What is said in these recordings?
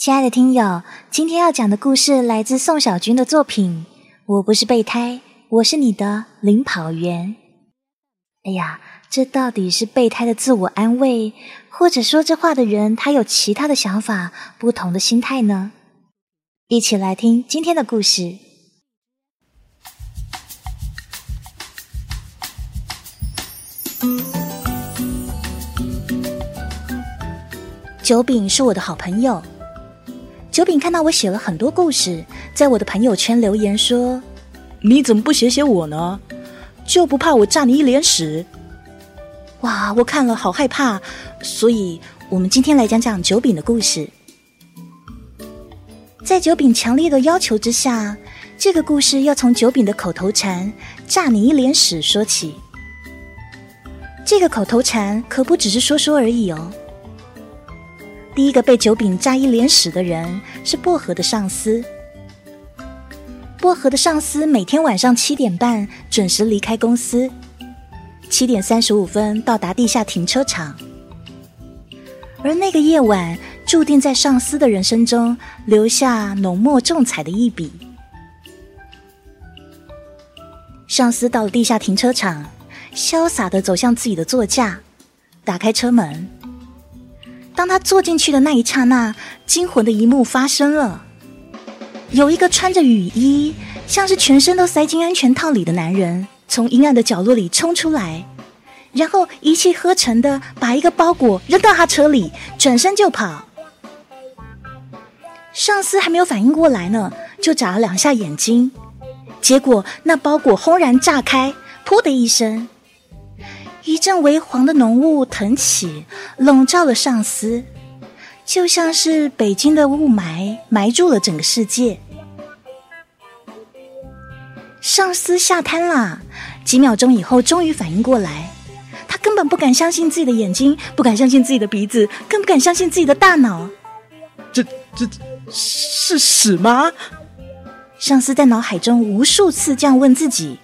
亲爱的听友，今天要讲的故事来自宋小军的作品。我不是备胎，我是你的领跑员。哎呀，这到底是备胎的自我安慰，或者说这话的人他有其他的想法、不同的心态呢？一起来听今天的故事。九饼是我的好朋友。九饼看到我写了很多故事，在我的朋友圈留言说：“你怎么不写写我呢？就不怕我炸你一脸屎？”哇，我看了好害怕，所以我们今天来讲讲九饼的故事。在九饼强烈的要求之下，这个故事要从九饼的口头禅“炸你一脸屎”说起。这个口头禅可不只是说说而已哦。第一个被九饼扎一脸屎的人是薄荷的上司。薄荷的上司每天晚上七点半准时离开公司，七点三十五分到达地下停车场。而那个夜晚注定在上司的人生中留下浓墨重彩的一笔。上司到了地下停车场，潇洒的走向自己的座驾，打开车门。当他坐进去的那一刹那，惊魂的一幕发生了。有一个穿着雨衣、像是全身都塞进安全套里的男人，从阴暗的角落里冲出来，然后一气呵成的把一个包裹扔到他车里，转身就跑。上司还没有反应过来呢，就眨了两下眼睛，结果那包裹轰然炸开，噗的一声。一阵微黄的浓雾腾起，笼罩了上司，就像是北京的雾霾埋住了整个世界。上司吓瘫了，几秒钟以后终于反应过来，他根本不敢相信自己的眼睛，不敢相信自己的鼻子，更不敢相信自己的大脑。这这是屎吗？上司在脑海中无数次这样问自己。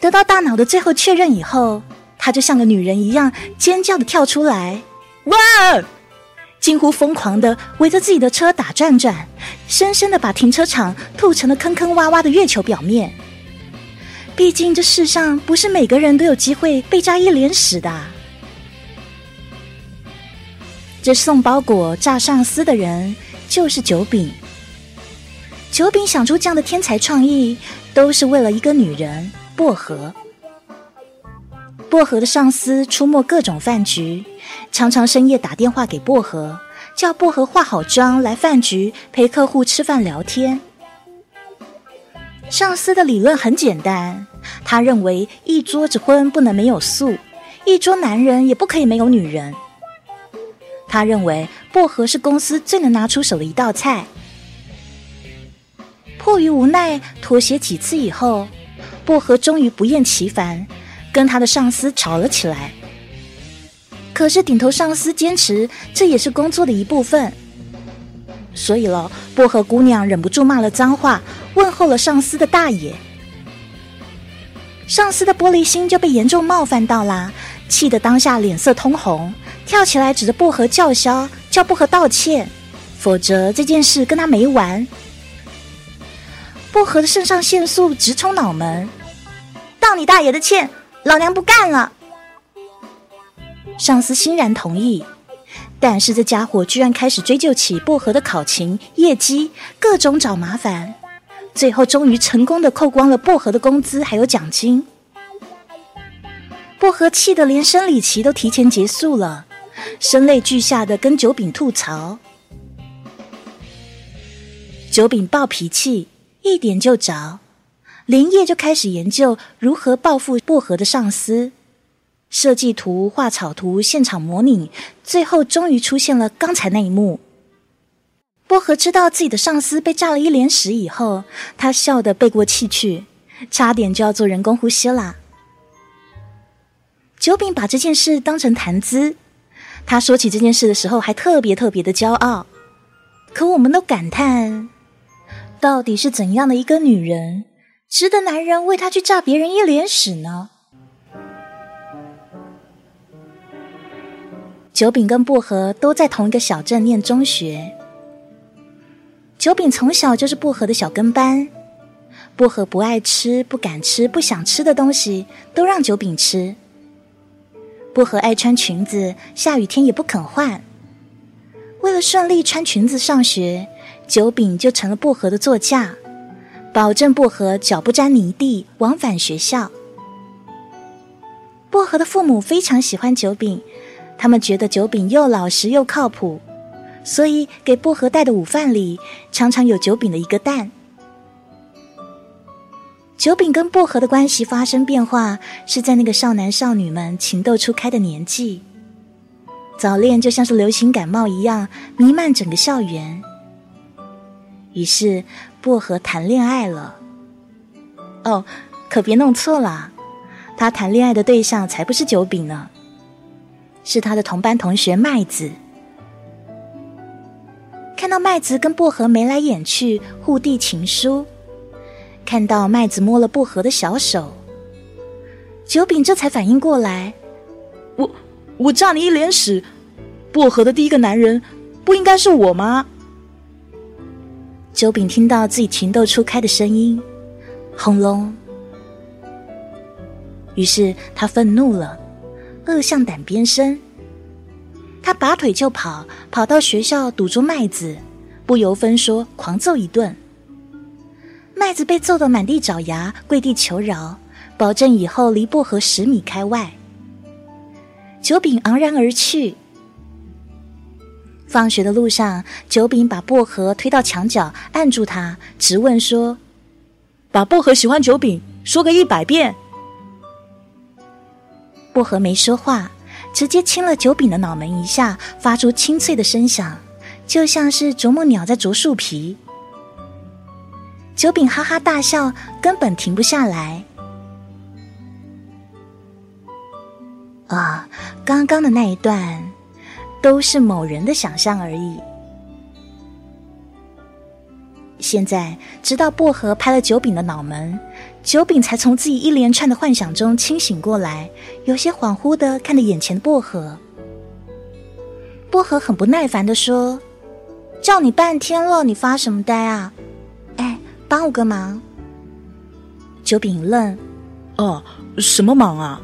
得到大脑的最后确认以后，他就像个女人一样尖叫的跳出来，哇！近乎疯狂的围着自己的车打转转，深深的把停车场吐成了坑坑洼洼的月球表面。毕竟这世上不是每个人都有机会被炸一脸屎的。这送包裹炸上司的人就是九饼。九饼想出这样的天才创意，都是为了一个女人。薄荷，薄荷的上司出没各种饭局，常常深夜打电话给薄荷，叫薄荷化好妆来饭局陪客户吃饭聊天。上司的理论很简单，他认为一桌子荤不能没有素，一桌男人也不可以没有女人。他认为薄荷是公司最能拿出手的一道菜。迫于无奈，妥协几次以后。薄荷终于不厌其烦，跟他的上司吵了起来。可是顶头上司坚持这也是工作的一部分，所以了，薄荷姑娘忍不住骂了脏话，问候了上司的大爷。上司的玻璃心就被严重冒犯到啦，气得当下脸色通红，跳起来指着薄荷叫嚣，叫薄荷道歉，否则这件事跟他没完。薄荷的肾上腺素直冲脑门，道你大爷的歉，老娘不干了。上司欣然同意，但是这家伙居然开始追究起薄荷的考勤、业绩，各种找麻烦，最后终于成功的扣光了薄荷的工资还有奖金。薄荷气得连生理期都提前结束了，声泪俱下的跟九饼吐槽。九饼暴脾气。一点就着，连夜就开始研究如何报复薄荷的上司，设计图、画草图、现场模拟，最后终于出现了刚才那一幕。薄荷知道自己的上司被炸了一脸屎以后，他笑得背过气去，差点就要做人工呼吸啦。九饼把这件事当成谈资，他说起这件事的时候还特别特别的骄傲，可我们都感叹。到底是怎样的一个女人，值得男人为她去炸别人一脸屎呢？九饼跟薄荷都在同一个小镇念中学。九饼从小就是薄荷的小跟班，薄荷不爱吃、不敢吃、不想吃的东西，都让九饼吃。薄荷爱穿裙子，下雨天也不肯换。为了顺利穿裙子上学，九饼就成了薄荷的座驾，保证薄荷脚不沾泥地，往返学校。薄荷的父母非常喜欢九饼，他们觉得九饼又老实又靠谱，所以给薄荷带的午饭里常常有九饼的一个蛋。九饼跟薄荷的关系发生变化，是在那个少男少女们情窦初开的年纪。早恋就像是流行感冒一样弥漫整个校园。于是薄荷谈恋爱了。哦，可别弄错了，他谈恋爱的对象才不是九饼呢，是他的同班同学麦子。看到麦子跟薄荷眉来眼去，互递情书，看到麦子摸了薄荷的小手，九饼这才反应过来，我。我炸你一脸屎！薄荷的第一个男人不应该是我吗？九饼听到自己情窦初开的声音，轰隆！于是他愤怒了，恶向胆边生。他拔腿就跑，跑到学校堵住麦子，不由分说狂揍一顿。麦子被揍得满地找牙，跪地求饶，保证以后离薄荷十米开外。九饼昂然而去。放学的路上，九饼把薄荷推到墙角，按住他，直问说：“把薄荷喜欢九饼说个一百遍。”薄荷没说话，直接亲了九饼的脑门一下，发出清脆的声响，就像是啄木鸟在啄树皮。九饼哈哈大笑，根本停不下来。啊，刚刚的那一段都是某人的想象而已。现在直到薄荷拍了九饼的脑门，九饼才从自己一连串的幻想中清醒过来，有些恍惚的看着眼前的薄荷。薄荷很不耐烦的说：“叫你半天了，你发什么呆啊？哎，帮我个忙。”九饼愣：“哦，什么忙啊？”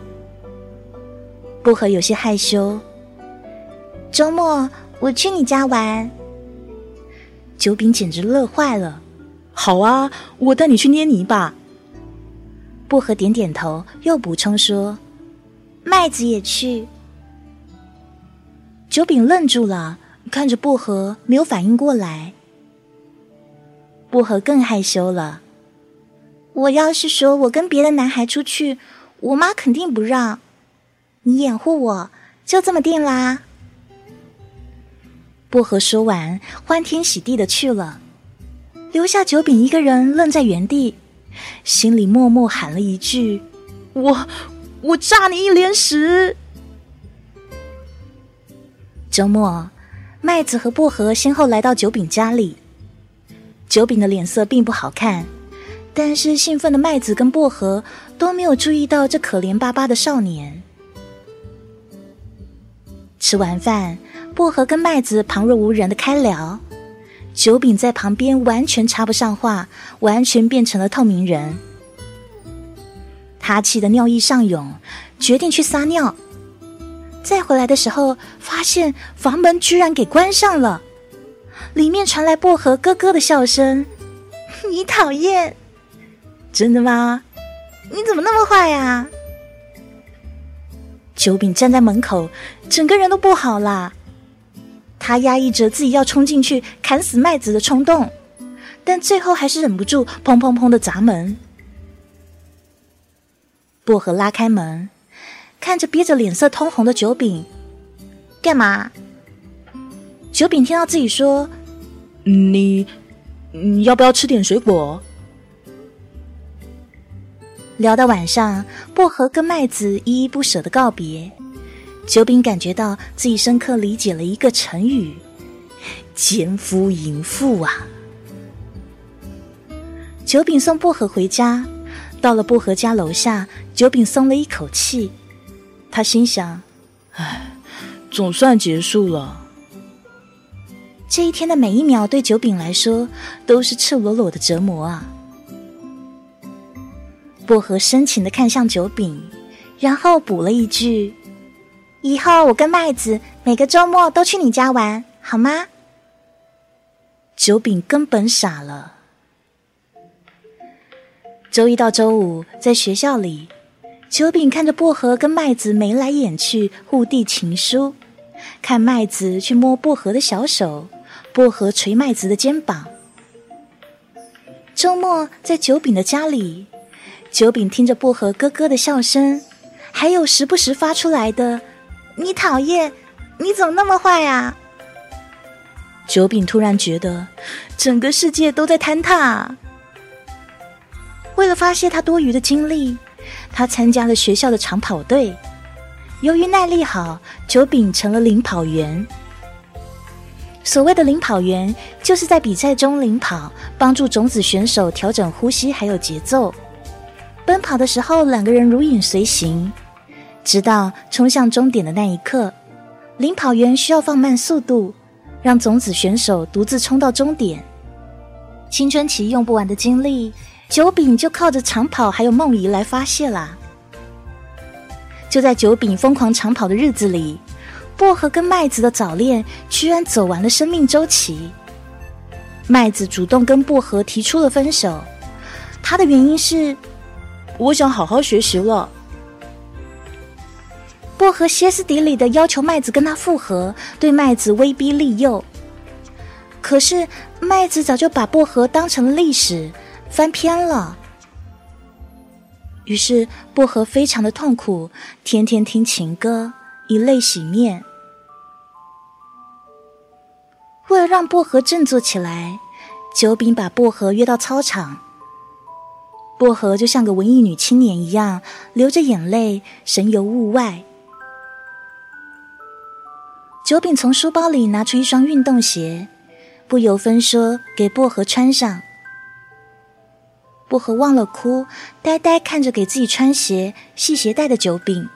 薄荷有些害羞。周末我去你家玩。九饼简直乐坏了。好啊，我带你去捏泥巴。薄荷点点头，又补充说：“麦子也去。”九饼愣住了，看着薄荷，没有反应过来。薄荷更害羞了。我要是说我跟别的男孩出去，我妈肯定不让。你掩护我，就这么定啦。薄荷说完，欢天喜地的去了，留下九饼一个人愣在原地，心里默默喊了一句：“我我炸你一脸屎！”周末，麦子和薄荷先后来到九饼家里，九饼的脸色并不好看，但是兴奋的麦子跟薄荷都没有注意到这可怜巴巴的少年。吃完饭，薄荷跟麦子旁若无人的开聊，九饼在旁边完全插不上话，完全变成了透明人。他气得尿意上涌，决定去撒尿。再回来的时候，发现房门居然给关上了，里面传来薄荷咯咯的笑声：“ 你讨厌？真的吗？你怎么那么坏呀？”九饼站在门口，整个人都不好啦。他压抑着自己要冲进去砍死麦子的冲动，但最后还是忍不住砰砰砰的砸门。薄荷拉开门，看着憋着脸色通红的九饼，干嘛？九饼听到自己说：“你，你要不要吃点水果？”聊到晚上，薄荷跟麦子依依不舍的告别。九饼感觉到自己深刻理解了一个成语“奸夫淫妇”啊！九饼送薄荷回家，到了薄荷家楼下，九饼松了一口气。他心想：“唉，总算结束了。这一天的每一秒，对九饼来说都是赤裸裸的折磨啊！薄荷深情的看向九饼，然后补了一句：“以后我跟麦子每个周末都去你家玩，好吗？”九饼根本傻了。周一到周五在学校里，九饼看着薄荷跟麦子眉来眼去，互递情书，看麦子去摸薄荷的小手。薄荷捶麦子的肩膀。周末在九饼的家里，九饼听着薄荷咯咯的笑声，还有时不时发出来的“你讨厌，你怎么那么坏啊？”九饼突然觉得整个世界都在坍塌。为了发泄他多余的精力，他参加了学校的长跑队。由于耐力好，九饼成了领跑员。所谓的领跑员，就是在比赛中领跑，帮助种子选手调整呼吸还有节奏。奔跑的时候，两个人如影随形，直到冲向终点的那一刻，领跑员需要放慢速度，让种子选手独自冲到终点。青春期用不完的精力，九饼就靠着长跑还有梦遗来发泄啦。就在九饼疯狂长跑的日子里。薄荷跟麦子的早恋居然走完了生命周期。麦子主动跟薄荷提出了分手，他的原因是我想好好学习了。薄荷歇斯底里的要求麦子跟他复合，对麦子威逼利诱。可是麦子早就把薄荷当成了历史，翻篇了。于是薄荷非常的痛苦，天天听情歌。以泪洗面。为了让薄荷振作起来，九饼把薄荷约到操场。薄荷就像个文艺女青年一样，流着眼泪，神游物外。九饼从书包里拿出一双运动鞋，不由分说给薄荷穿上。薄荷忘了哭，呆呆看着给自己穿鞋、系鞋带的九饼。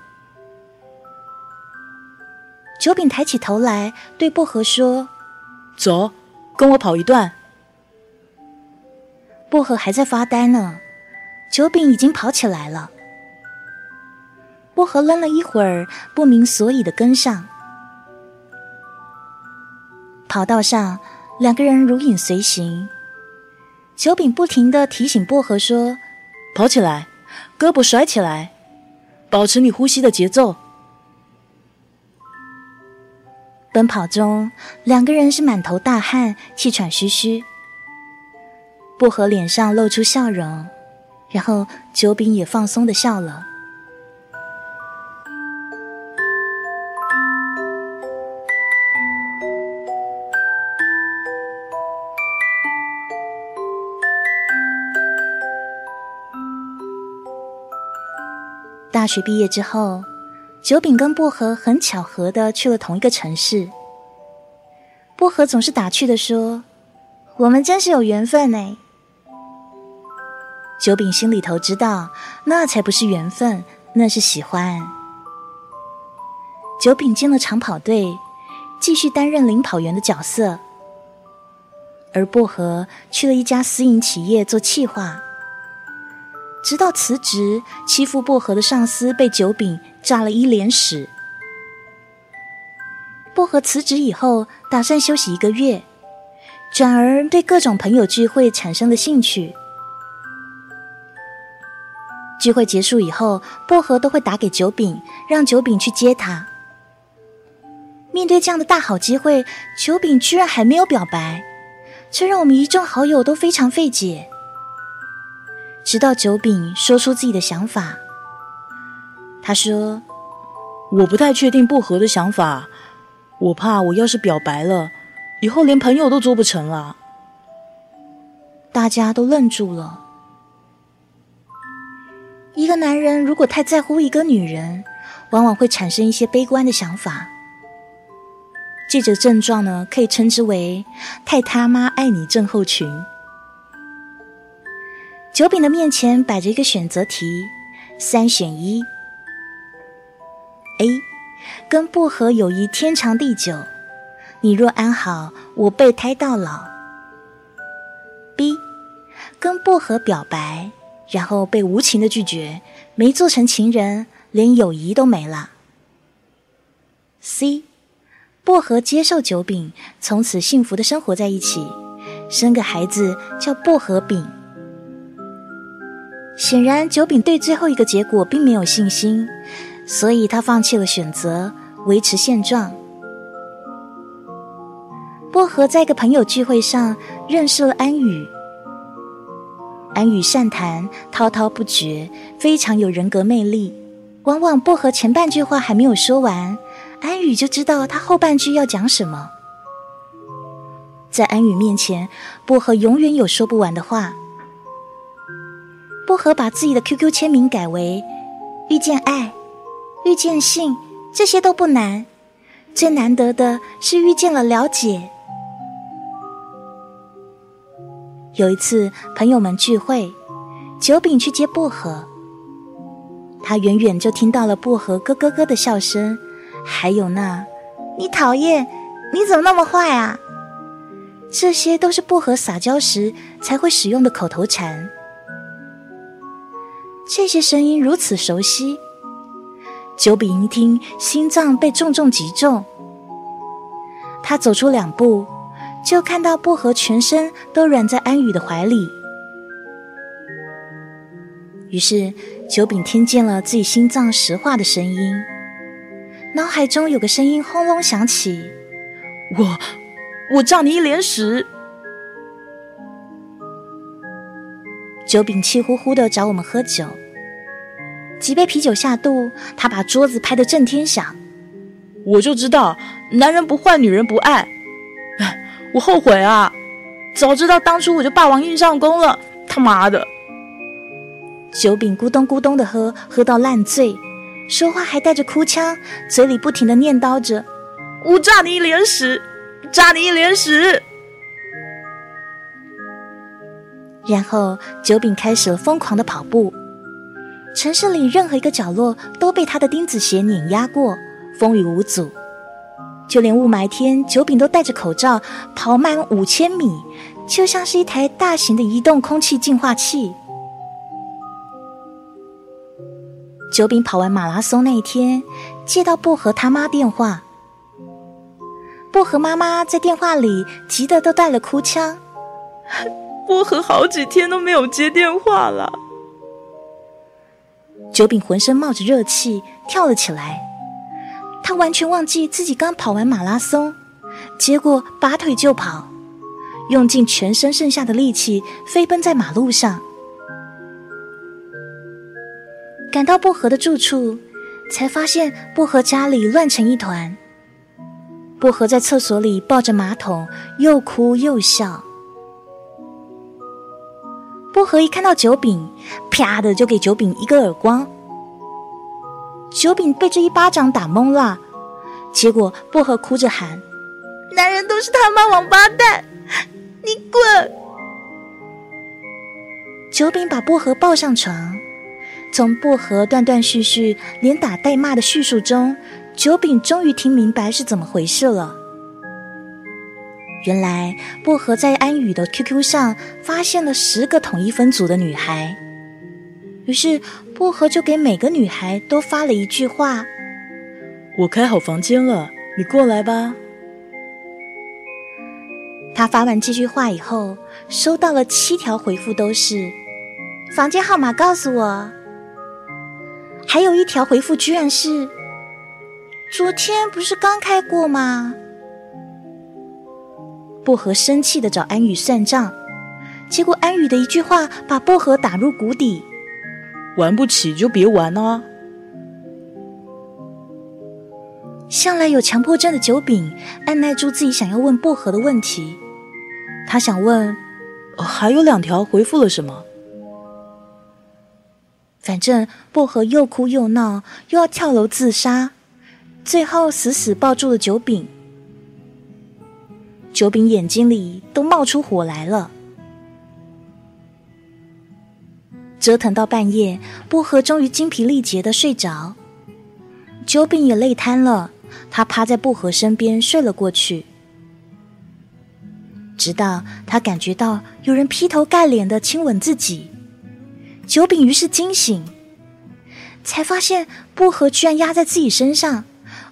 九饼抬起头来，对薄荷说：“走，跟我跑一段。”薄荷还在发呆呢，九饼已经跑起来了。薄荷愣了一会儿，不明所以的跟上。跑道上，两个人如影随形。九饼不停的提醒薄荷说：“跑起来，胳膊甩起来，保持你呼吸的节奏。”奔跑中，两个人是满头大汗、气喘吁吁。薄荷脸上露出笑容，然后九饼也放松的笑了。大学毕业之后。九饼跟薄荷很巧合的去了同一个城市。薄荷总是打趣的说：“我们真是有缘分呢。”九饼心里头知道，那才不是缘分，那是喜欢。九饼进了长跑队，继续担任领跑员的角色，而薄荷去了一家私营企业做企划。直到辞职，欺负薄荷的上司被九饼炸了一脸屎。薄荷辞职以后，打算休息一个月，转而对各种朋友聚会产生了兴趣。聚会结束以后，薄荷都会打给九饼，让九饼去接他。面对这样的大好机会，九饼居然还没有表白，这让我们一众好友都非常费解。直到九饼说出自己的想法，他说：“我不太确定薄荷的想法，我怕我要是表白了，以后连朋友都做不成了。”大家都愣住了。一个男人如果太在乎一个女人，往往会产生一些悲观的想法。这种症状呢，可以称之为“太他妈爱你”症候群。九饼的面前摆着一个选择题，三选一：A. 跟薄荷友谊天长地久。你若安好，我备胎到老。B，跟薄荷表白，然后被无情的拒绝，没做成情人，连友谊都没了。C，薄荷接受酒饼，从此幸福的生活在一起，生个孩子叫薄荷饼。显然，九饼对最后一个结果并没有信心，所以他放弃了选择，维持现状。薄荷在一个朋友聚会上认识了安宇，安宇善谈，滔滔不绝，非常有人格魅力。往往薄荷前半句话还没有说完，安宇就知道他后半句要讲什么。在安宇面前，薄荷永远有说不完的话。薄荷把自己的 QQ 签名改为“遇见爱”，“遇见性”，这些都不难。最难得的是遇见了了解。有一次，朋友们聚会，九饼去接薄荷，他远远就听到了薄荷咯咯咯的笑声，还有那“你讨厌，你怎么那么坏啊”，这些都是薄荷撒娇时才会使用的口头禅。这些声音如此熟悉，九饼一听，心脏被重重击中。他走出两步，就看到薄荷全身都软在安宇的怀里。于是，九饼听见了自己心脏石化的声音，脑海中有个声音轰隆响起：“我，我炸你一脸屎！”九饼气呼呼的找我们喝酒，几杯啤酒下肚，他把桌子拍得震天响。我就知道，男人不坏，女人不爱。哎，我后悔啊！早知道当初我就霸王硬上弓了。他妈的！酒饼咕咚咕咚的喝，喝到烂醉，说话还带着哭腔，嘴里不停的念叨着：“我炸你一脸屎，炸你一脸屎。”然后，九饼开始了疯狂的跑步。城市里任何一个角落都被他的钉子鞋碾压过，风雨无阻。就连雾霾天，九饼都戴着口罩跑满五千米，就像是一台大型的移动空气净化器。九饼跑完马拉松那一天，接到薄荷他妈电话。薄荷妈妈在电话里急得都带了哭腔。薄荷好几天都没有接电话了。九饼浑身冒着热气，跳了起来。他完全忘记自己刚跑完马拉松，结果拔腿就跑，用尽全身剩下的力气飞奔在马路上。赶到薄荷的住处，才发现薄荷家里乱成一团。薄荷在厕所里抱着马桶，又哭又笑。薄荷一看到九饼，啪的就给九饼一个耳光。九饼被这一巴掌打懵了，结果薄荷哭着喊：“男人都是他妈王八蛋，你滚！”九饼把薄荷抱上床，从薄荷断断续续、连打带骂的叙述中，九饼终于听明白是怎么回事了。原来薄荷在安宇的 QQ 上发现了十个统一分组的女孩，于是薄荷就给每个女孩都发了一句话：“我开好房间了，你过来吧。”他发完这句话以后，收到了七条回复，都是“房间号码告诉我”，还有一条回复居然是“昨天不是刚开过吗？”薄荷生气的找安宇算账，结果安宇的一句话把薄荷打入谷底。玩不起就别玩啊！向来有强迫症的九饼按耐住自己想要问薄荷的问题，他想问，还有两条回复了什么？反正薄荷又哭又闹，又要跳楼自杀，最后死死抱住了九饼。九饼眼睛里都冒出火来了。折腾到半夜，薄荷终于精疲力竭的睡着。九饼也累瘫了，他趴在薄荷身边睡了过去。直到他感觉到有人劈头盖脸的亲吻自己，九饼于是惊醒，才发现薄荷居然压在自己身上，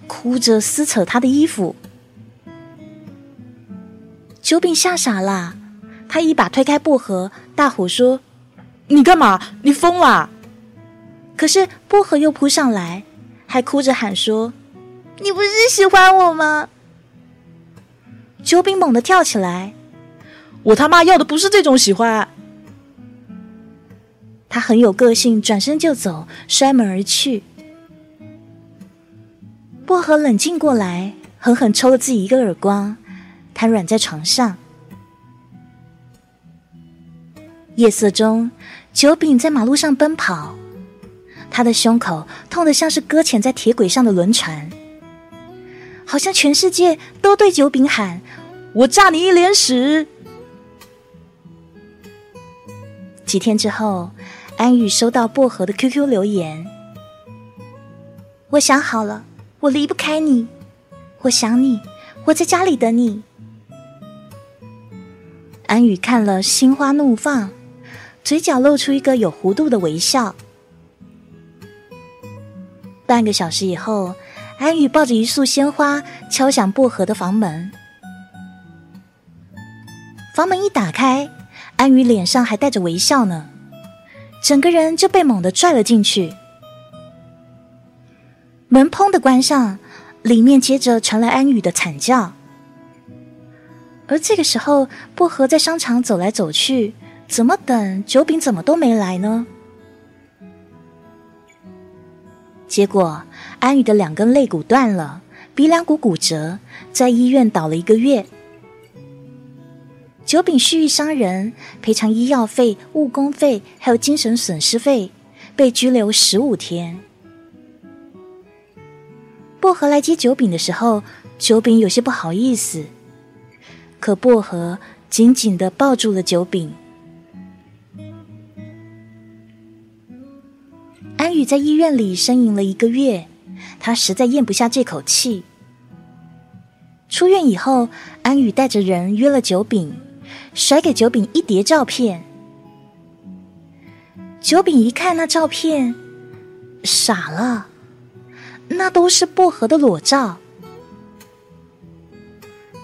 哭着撕扯他的衣服。九饼吓傻了，他一把推开薄荷，大吼说：“你干嘛？你疯了！”可是薄荷又扑上来，还哭着喊说：“你不是喜欢我吗？”九饼猛地跳起来：“我他妈要的不是这种喜欢！”他很有个性，转身就走，摔门而去。薄荷冷静过来，狠狠抽了自己一个耳光。瘫软在床上。夜色中，九饼在马路上奔跑，他的胸口痛得像是搁浅在铁轨上的轮船，好像全世界都对九饼喊：“我炸你一脸屎！”几天之后，安宇收到薄荷的 QQ 留言：“我想好了，我离不开你，我想你，我在家里等你。”安宇看了，心花怒放，嘴角露出一个有弧度的微笑。半个小时以后，安宇抱着一束鲜花敲响薄荷的房门。房门一打开，安宇脸上还带着微笑呢，整个人就被猛地拽了进去。门砰的关上，里面接着传来安宇的惨叫。而这个时候，薄荷在商场走来走去，怎么等九饼怎么都没来呢？结果安宇的两根肋骨断了，鼻梁骨骨折，在医院倒了一个月。九饼蓄意伤人，赔偿医药费、误工费，还有精神损失费，被拘留十五天。薄荷来接九饼的时候，九饼有些不好意思。可薄荷紧紧的抱住了九饼。安宇在医院里呻吟了一个月，他实在咽不下这口气。出院以后，安宇带着人约了九饼，甩给九饼一叠照片。九饼一看那照片，傻了，那都是薄荷的裸照。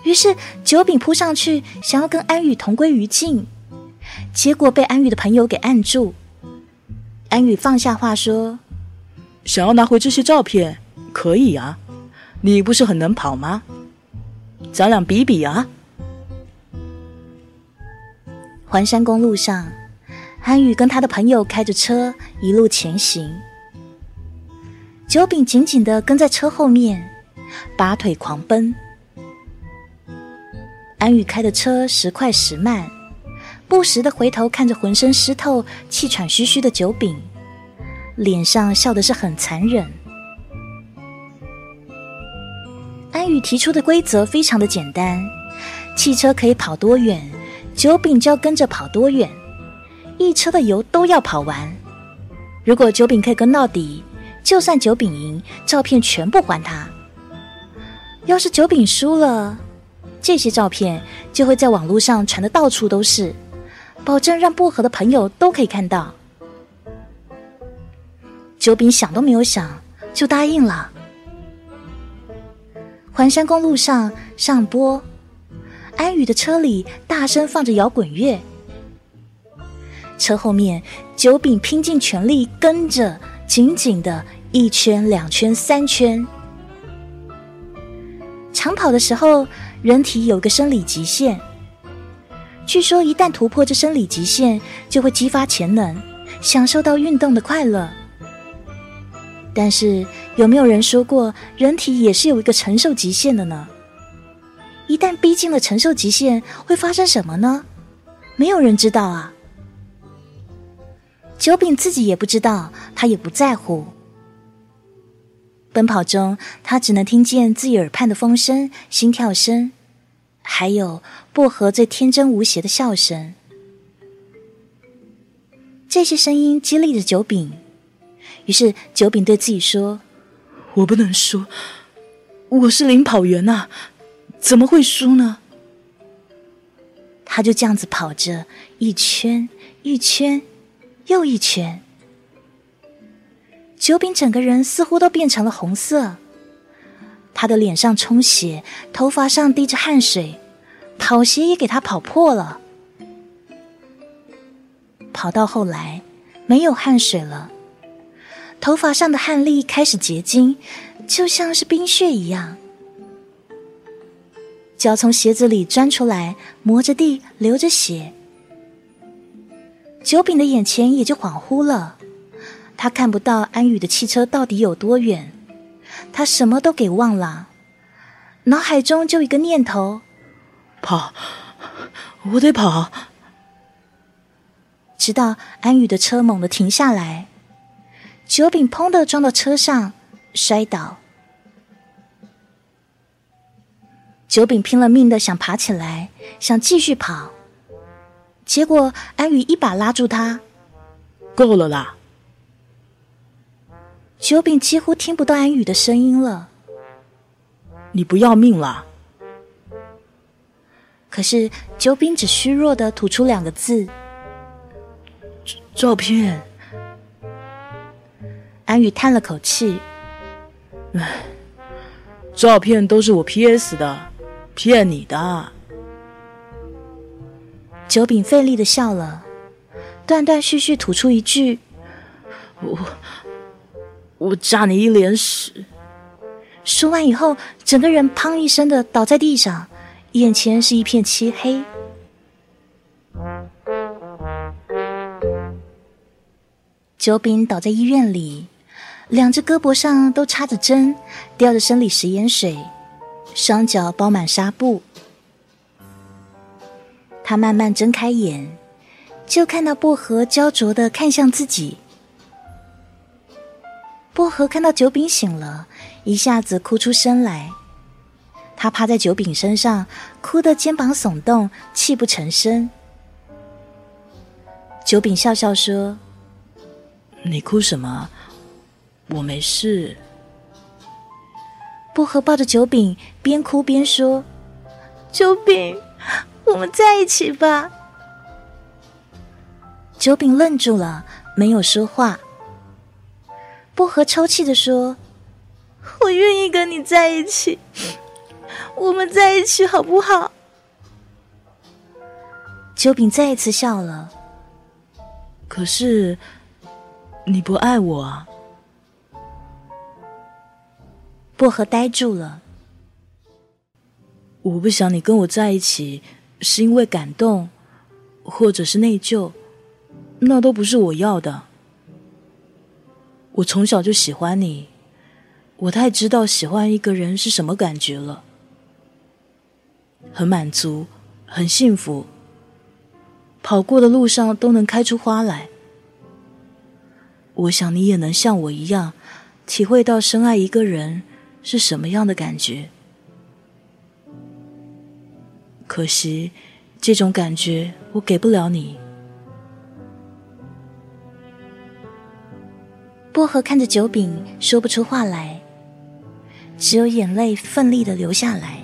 于是九饼扑上去，想要跟安宇同归于尽，结果被安宇的朋友给按住。安宇放下话说：“想要拿回这些照片，可以啊，你不是很能跑吗？咱俩比比啊。”环山公路上，安宇跟他的朋友开着车一路前行，九饼紧紧的跟在车后面，拔腿狂奔。安宇开的车时快时慢，不时的回头看着浑身湿透、气喘吁吁的九饼，脸上笑的是很残忍。安宇提出的规则非常的简单：汽车可以跑多远，九饼就要跟着跑多远，一车的油都要跑完。如果九饼可以跟到底，就算九饼赢，照片全部还他；要是九饼输了，这些照片就会在网络上传的到处都是，保证让薄荷的朋友都可以看到。九饼想都没有想就答应了。环山公路上上播，安宇的车里大声放着摇滚乐，车后面九饼拼尽全力跟着，紧紧的一圈、两圈、三圈。长跑的时候。人体有个生理极限，据说一旦突破这生理极限，就会激发潜能，享受到运动的快乐。但是有没有人说过，人体也是有一个承受极限的呢？一旦逼近了承受极限，会发生什么呢？没有人知道啊。九饼自己也不知道，他也不在乎。奔跑中，他只能听见自己耳畔的风声、心跳声，还有薄荷最天真无邪的笑声。这些声音激励着九饼，于是九饼对自己说：“我不能输，我是领跑员呐，怎么会输呢？他就这样子跑着，一圈一圈又一圈。九饼整个人似乎都变成了红色，他的脸上充血，头发上滴着汗水，跑鞋也给他跑破了。跑到后来，没有汗水了，头发上的汗粒开始结晶，就像是冰雪一样。脚从鞋子里钻出来，磨着地，流着血。九饼的眼前也就恍惚了，他看不到安宇的汽车到底有多远，他什么都给忘了，脑海中就一个念头：跑，我得跑。直到安宇的车猛地停下来，九饼砰的撞到车上，摔倒。九饼拼了命的想爬起来，想继续跑，结果安宇一把拉住他：“够了啦！”九饼几乎听不到安宇的声音了。你不要命了？可是九饼只虚弱的吐出两个字：“照片。”安宇叹了口气：“唉，照片都是我 P.S 的。”骗你的！九饼费力的笑了，断断续续吐出一句：“我我炸你一脸屎。”说完以后，整个人砰一声的倒在地上，眼前是一片漆黑。九饼倒在医院里，两只胳膊上都插着针，吊着生理食盐水。双脚包满纱布，他慢慢睁开眼，就看到薄荷焦灼的看向自己。薄荷看到九饼醒了，一下子哭出声来。他趴在九饼身上，哭得肩膀耸动，泣不成声。九饼笑笑说：“你哭什么？我没事。”薄荷抱着九饼，边哭边说：“九饼，我们在一起吧。”九饼愣住了，没有说话。薄荷抽泣的说：“我愿意跟你在一起，我们在一起好不好？”九饼再一次笑了。可是，你不爱我啊。薄荷呆住了。我不想你跟我在一起，是因为感动，或者是内疚，那都不是我要的。我从小就喜欢你，我太知道喜欢一个人是什么感觉了，很满足，很幸福，跑过的路上都能开出花来。我想你也能像我一样，体会到深爱一个人。是什么样的感觉？可惜，这种感觉我给不了你。薄荷看着酒饼，说不出话来，只有眼泪奋力的流下来。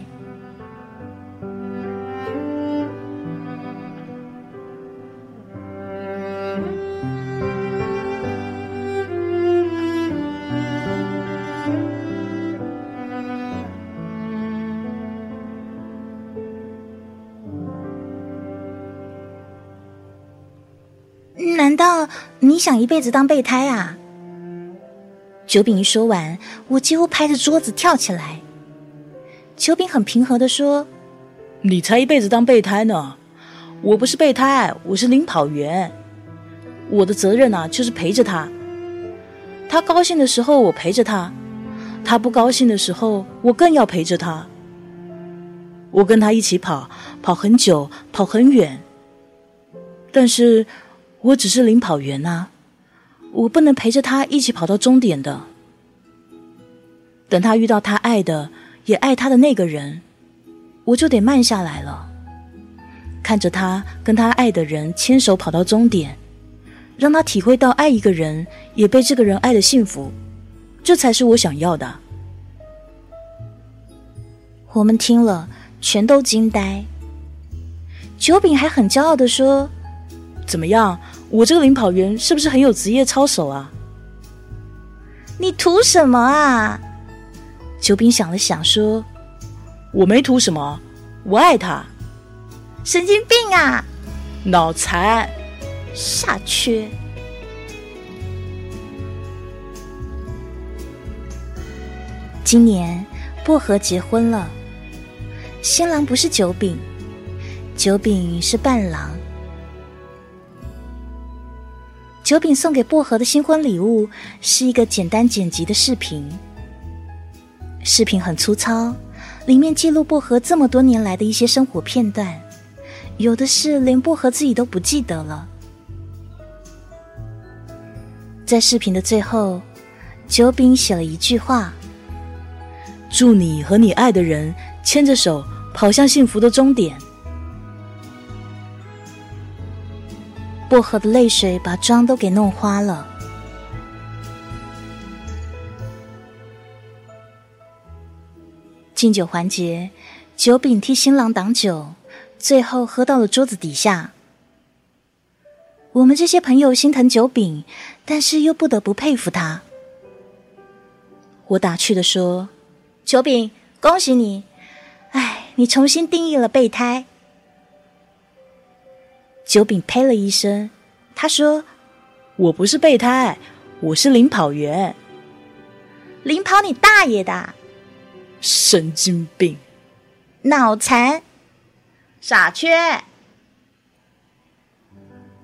难道你想一辈子当备胎啊？九饼一说完，我几乎拍着桌子跳起来。九饼很平和的说：“你才一辈子当备胎呢！我不是备胎，我是领跑员。我的责任啊，就是陪着他。他高兴的时候，我陪着他；他不高兴的时候，我更要陪着他。我跟他一起跑，跑很久，跑很远。但是。”我只是领跑员啊，我不能陪着他一起跑到终点的。等他遇到他爱的，也爱他的那个人，我就得慢下来了。看着他跟他爱的人牵手跑到终点，让他体会到爱一个人也被这个人爱的幸福，这才是我想要的。我们听了，全都惊呆。九饼还很骄傲的说：“怎么样，我这个领跑员是不是很有职业操守啊？”你图什么啊？九饼想了想说：“我没图什么，我爱他。”神经病啊！脑残！傻缺！今年薄荷结婚了，新郎不是九饼，九饼是伴郎。九饼送给薄荷的新婚礼物是一个简单剪辑的视频，视频很粗糙，里面记录薄荷这么多年来的一些生活片段。有的是连薄荷自己都不记得了。在视频的最后，九饼写了一句话：“祝你和你爱的人牵着手跑向幸福的终点。”薄荷的泪水把妆都给弄花了。敬酒环节，九饼替新郎挡酒。最后喝到了桌子底下。我们这些朋友心疼九饼，但是又不得不佩服他。我打趣的说：“九饼，恭喜你！哎，你重新定义了备胎。”九饼呸了一声，他说：“我不是备胎，我是领跑员。领跑你大爷的！神经病，脑残。”傻缺，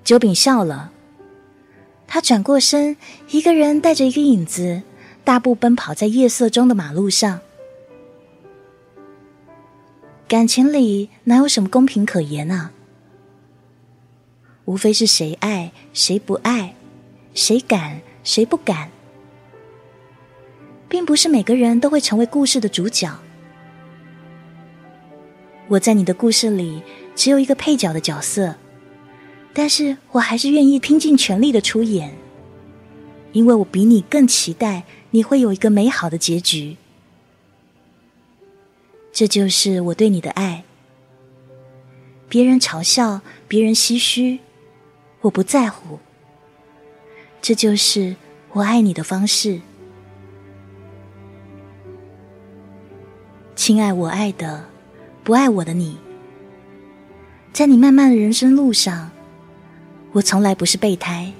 九饼笑了。他转过身，一个人带着一个影子，大步奔跑在夜色中的马路上。感情里哪有什么公平可言啊？无非是谁爱谁不爱，谁敢谁不敢，并不是每个人都会成为故事的主角。我在你的故事里只有一个配角的角色，但是我还是愿意拼尽全力的出演，因为我比你更期待你会有一个美好的结局。这就是我对你的爱。别人嘲笑，别人唏嘘，我不在乎。这就是我爱你的方式，亲爱我爱的。不爱我的你，在你漫漫的人生路上，我从来不是备胎，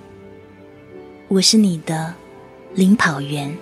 我是你的领跑员。